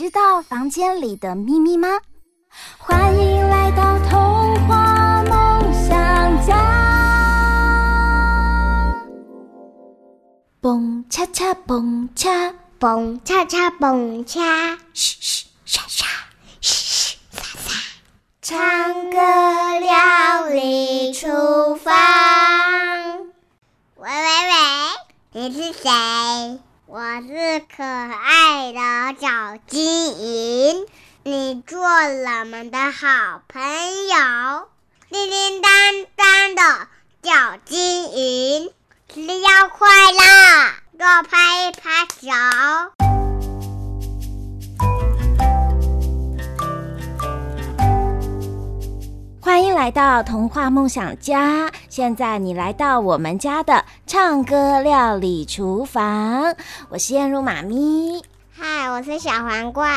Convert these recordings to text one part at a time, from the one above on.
知道房间里的秘密吗？欢迎来到童话梦想家。蹦恰恰蹦恰，蹦恰恰蹦恰，嘘嘘沙沙，嘘嘘沙沙。唱歌料理厨房。喂喂喂，你是谁？我是可爱的小金鱼，你做了我们的好朋友。叮叮当当的小金鱼，只要快乐，给我拍一拍手。欢迎来到童话梦想家。现在你来到我们家的唱歌料理厨房，我是燕如妈咪。嗨，我是小皇冠。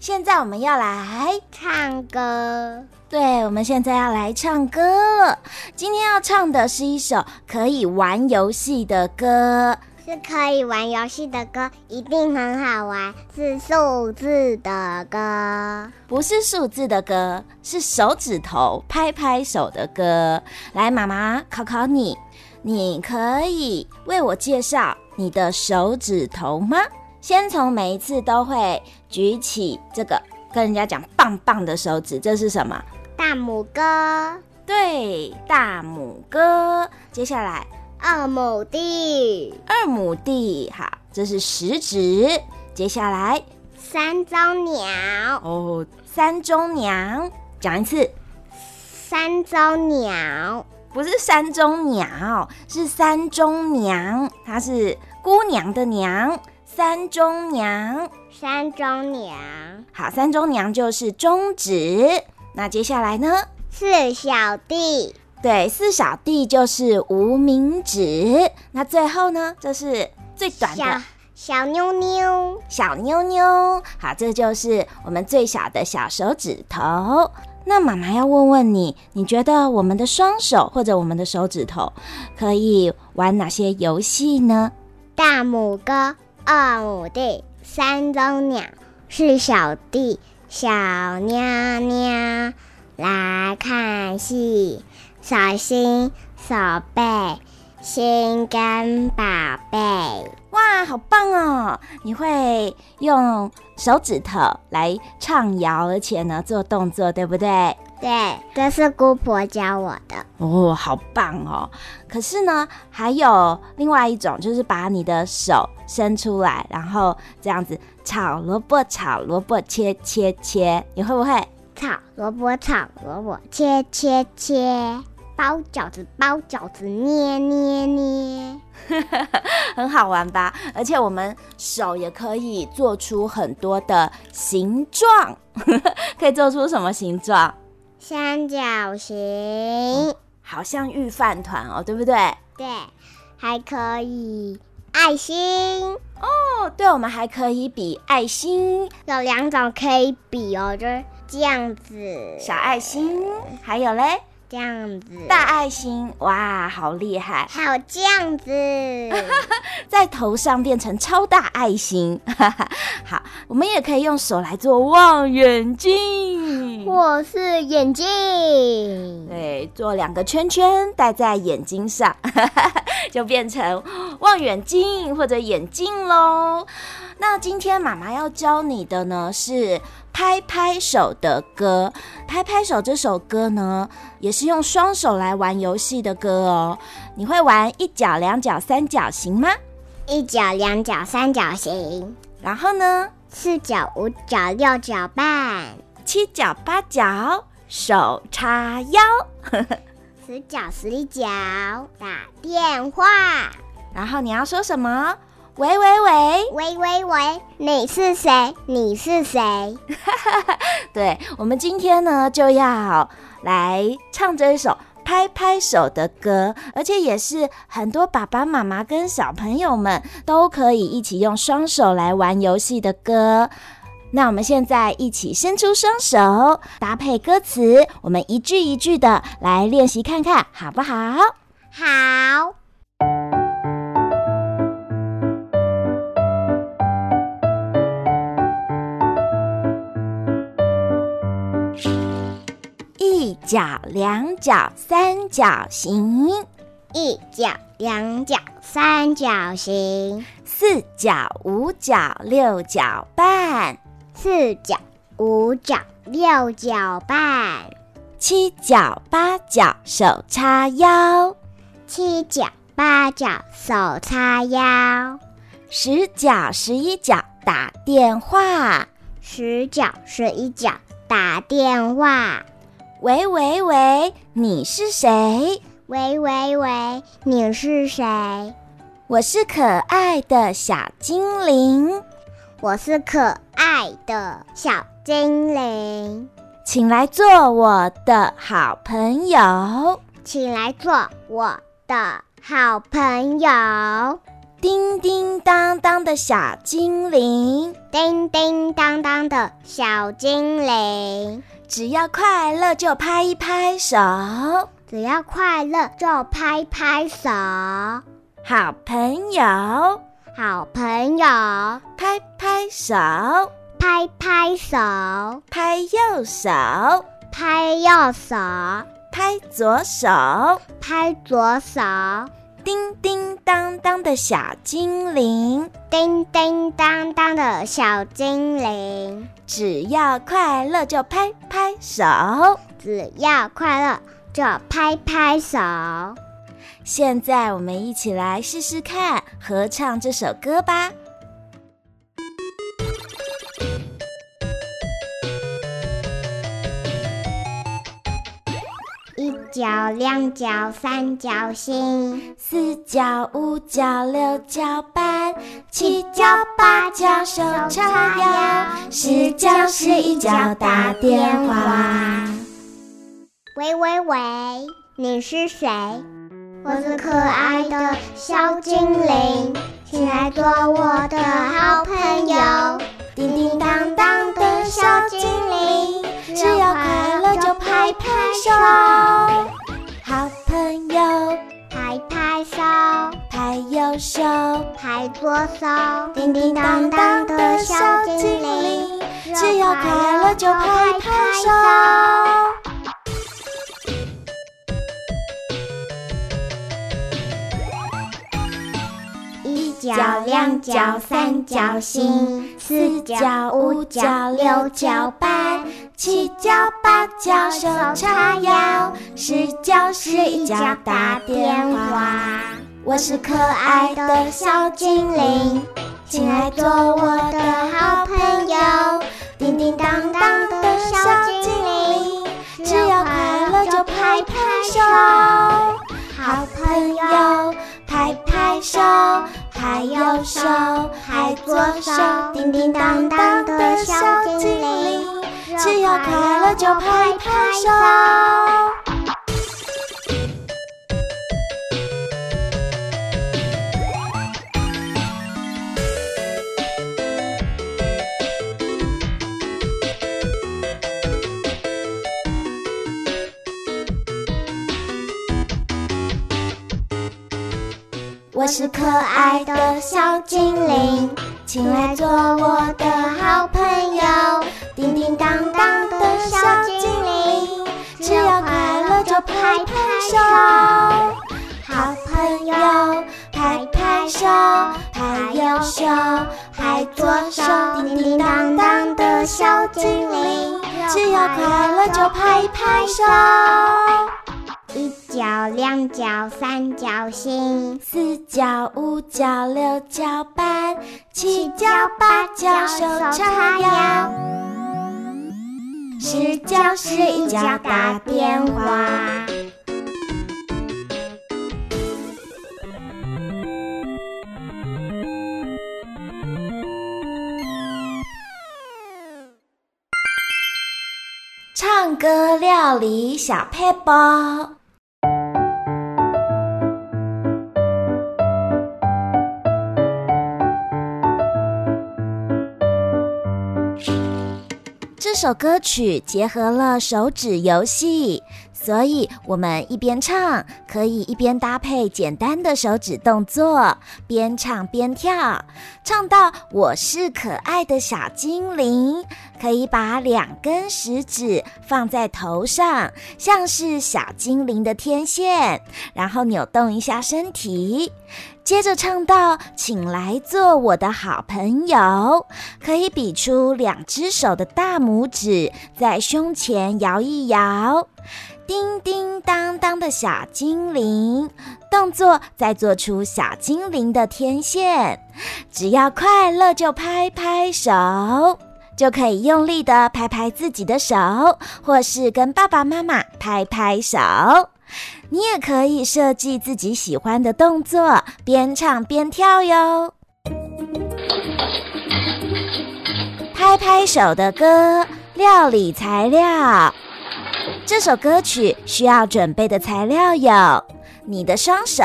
现在我们要来唱歌。对，我们现在要来唱歌了。今天要唱的是一首可以玩游戏的歌。是可以玩游戏的歌，一定很好玩。是数字的歌，不是数字的歌，是手指头拍拍手的歌。来，妈妈考考你，你可以为我介绍你的手指头吗？先从每一次都会举起这个跟人家讲棒棒的手指，这是什么？大拇哥。对，大拇哥。接下来。二亩地，二亩地，好，这是食指。接下来，三中鸟。哦，三中鸟，讲一次。三中鸟，不是山中鸟，是三中娘，它是姑娘的娘。三中娘，三中娘，好，三中娘就是中指。那接下来呢？四小弟。对，四小弟就是无名指。那最后呢？这是最短的小小妞妞，小妞妞。好，这就是我们最小的小手指头。那妈妈要问问你，你觉得我们的双手或者我们的手指头可以玩哪些游戏呢？大拇哥、二拇弟、三中鸟、四小弟、小妞妞，来看戏。小心手背，心肝宝贝。哇，好棒哦！你会用手指头来唱谣，而且呢做动作，对不对？对，这是姑婆教我的。哦，好棒哦！可是呢，还有另外一种，就是把你的手伸出来，然后这样子炒萝卜，炒萝卜，切切切，你会不会？炒萝卜，炒萝卜，切切切。包饺子，包饺子，捏捏捏，很好玩吧？而且我们手也可以做出很多的形状，可以做出什么形状？三角形，嗯、好像御饭团哦，对不对？对，还可以爱心哦。对，我们还可以比爱心，有两种可以比哦，就是这样子，小爱心，还有嘞。这样子，大爱心，哇，好厉害！还有这样子，在头上变成超大爱心。好，我们也可以用手来做望远镜，或是眼镜。对，做两个圈圈戴在眼睛上，就变成望远镜或者眼镜喽。那今天妈妈要教你的呢是拍拍手的歌。拍拍手这首歌呢，也是用双手来玩游戏的歌哦。你会玩一角、两角、三角形吗？一角、两角、三角形。然后呢？四角、五角、六角半。七角、八角，手叉腰。十角十一角打电话。然后你要说什么？喂喂喂喂喂喂，你是谁？你是谁？对，我们今天呢就要来唱这一首拍拍手的歌，而且也是很多爸爸妈妈跟小朋友们都可以一起用双手来玩游戏的歌。那我们现在一起伸出双手，搭配歌词，我们一句一句的来练习看看，好不好？好。一脚两角三角形，一角两角三角形，四角五角六角半，四角五角六角半，七角八角手叉腰，七角八角手叉腰，十角十一角打电话，十角十一角打电话。喂喂喂，你是谁？喂喂喂，你是谁？我是可爱的小精灵，我是可爱的小精灵，请来做我的好朋友，请来做我的好朋友。叮叮当当的小精灵，叮叮当当的小精灵。只要快乐就拍一拍手，只要快乐就拍拍手。好朋友，好朋友，拍拍手，拍拍手，拍右手，拍右手，拍左手，拍左手。叮叮当当的小精灵，叮叮当当的小精灵，只要快乐就拍拍手，只要快乐就拍拍手。现在我们一起来试试看合唱这首歌吧。一脚两脚三角形，四角五角六角半，七角八角手叉腰，十角十一角打电话。喂喂喂，你是谁？我是可爱的小精灵，请来做我的好朋友。叮叮当当的小精灵，只要快乐就拍拍手。好朋友，拍拍手，拍右手，拍左手。叮叮当当的小精灵，只要快乐就拍拍手。一角两角三角形，四角五角六角八，七脚八脚手叉腰，十脚十一脚打电话。我是可爱的小精灵，请来做我的好朋友。叮叮当当的小精灵，只要快乐就拍拍手。好朋友，拍拍手。拍右手，拍左手，叮叮当当的小精灵，只要快乐就拍拍手。我是可爱的小精灵，请来做我的好朋友。叮叮当当的小精灵，只要快乐就拍拍手。好朋友，拍拍手，拍右手，拍左手。叮叮当当的小精灵，只要快乐就拍拍手。一脚两脚三角形，四脚五脚六脚半，七脚八脚手叉腰，是叫是一家打电话。唱歌料理小配包。首歌曲结合了手指游戏，所以我们一边唱，可以一边搭配简单的手指动作，边唱边跳。唱到“我是可爱的小精灵”，可以把两根食指放在头上，像是小精灵的天线，然后扭动一下身体。接着唱到“请来做我的好朋友”，可以比出两只手的大拇指在胸前摇一摇。叮叮当当的小精灵，动作再做出小精灵的天线。只要快乐就拍拍手，就可以用力的拍拍自己的手，或是跟爸爸妈妈拍拍手。你也可以设计自己喜欢的动作，边唱边跳哟。拍拍手的歌，料理材料。这首歌曲需要准备的材料有你的双手，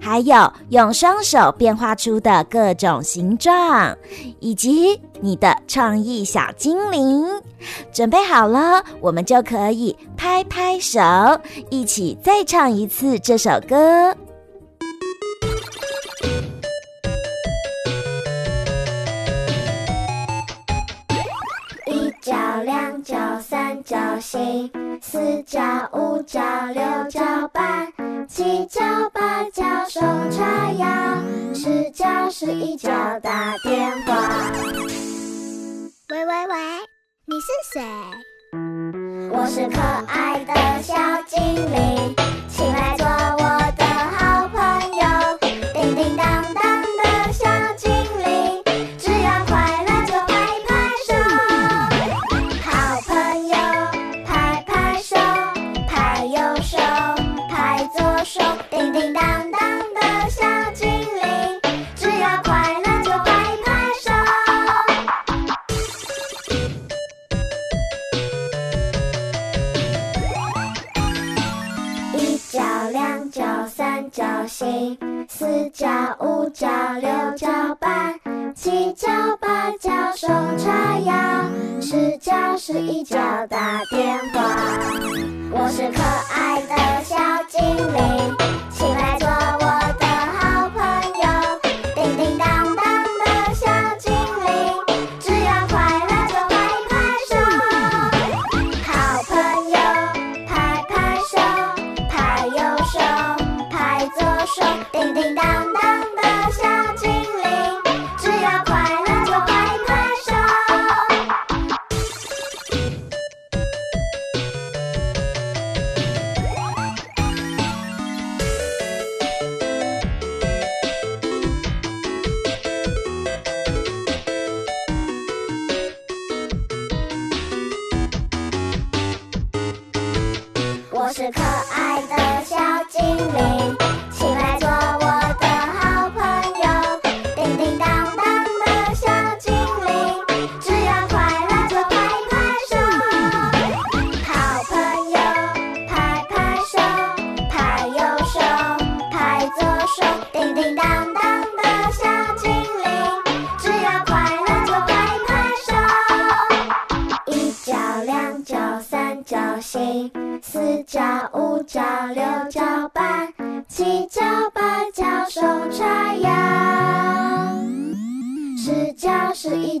还有用双手变化出的各种形状，以及你的创意小精灵。准备好了，我们就可以拍拍手，一起再唱一次这首歌。一角、两角、三角形，四角、五角、六角半，七脚、八脚手叉腰，十脚、十一脚打电话。喂喂喂！你是谁？我是可爱的小精灵，请来做手叉腰，十角、十一角打电话。我是可爱的小精灵，请来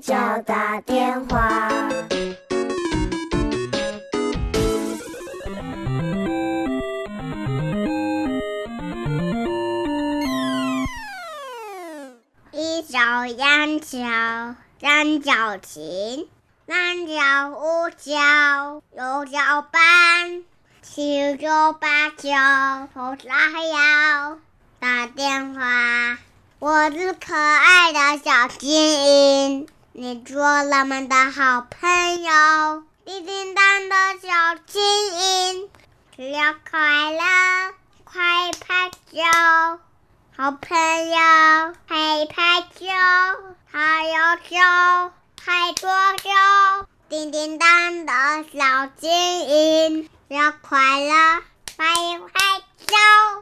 角、十一角打电话。一角、两角、三角形，三角、五角、六角半，七角、八角手叉腰。打电话，我是可爱的小精灵，你做了们的好朋友。叮叮当的小精灵，只要快乐，快拍手。好朋友，拍拍手，拍右手，拍左手，叮叮当的小精灵，只要快乐，快乐。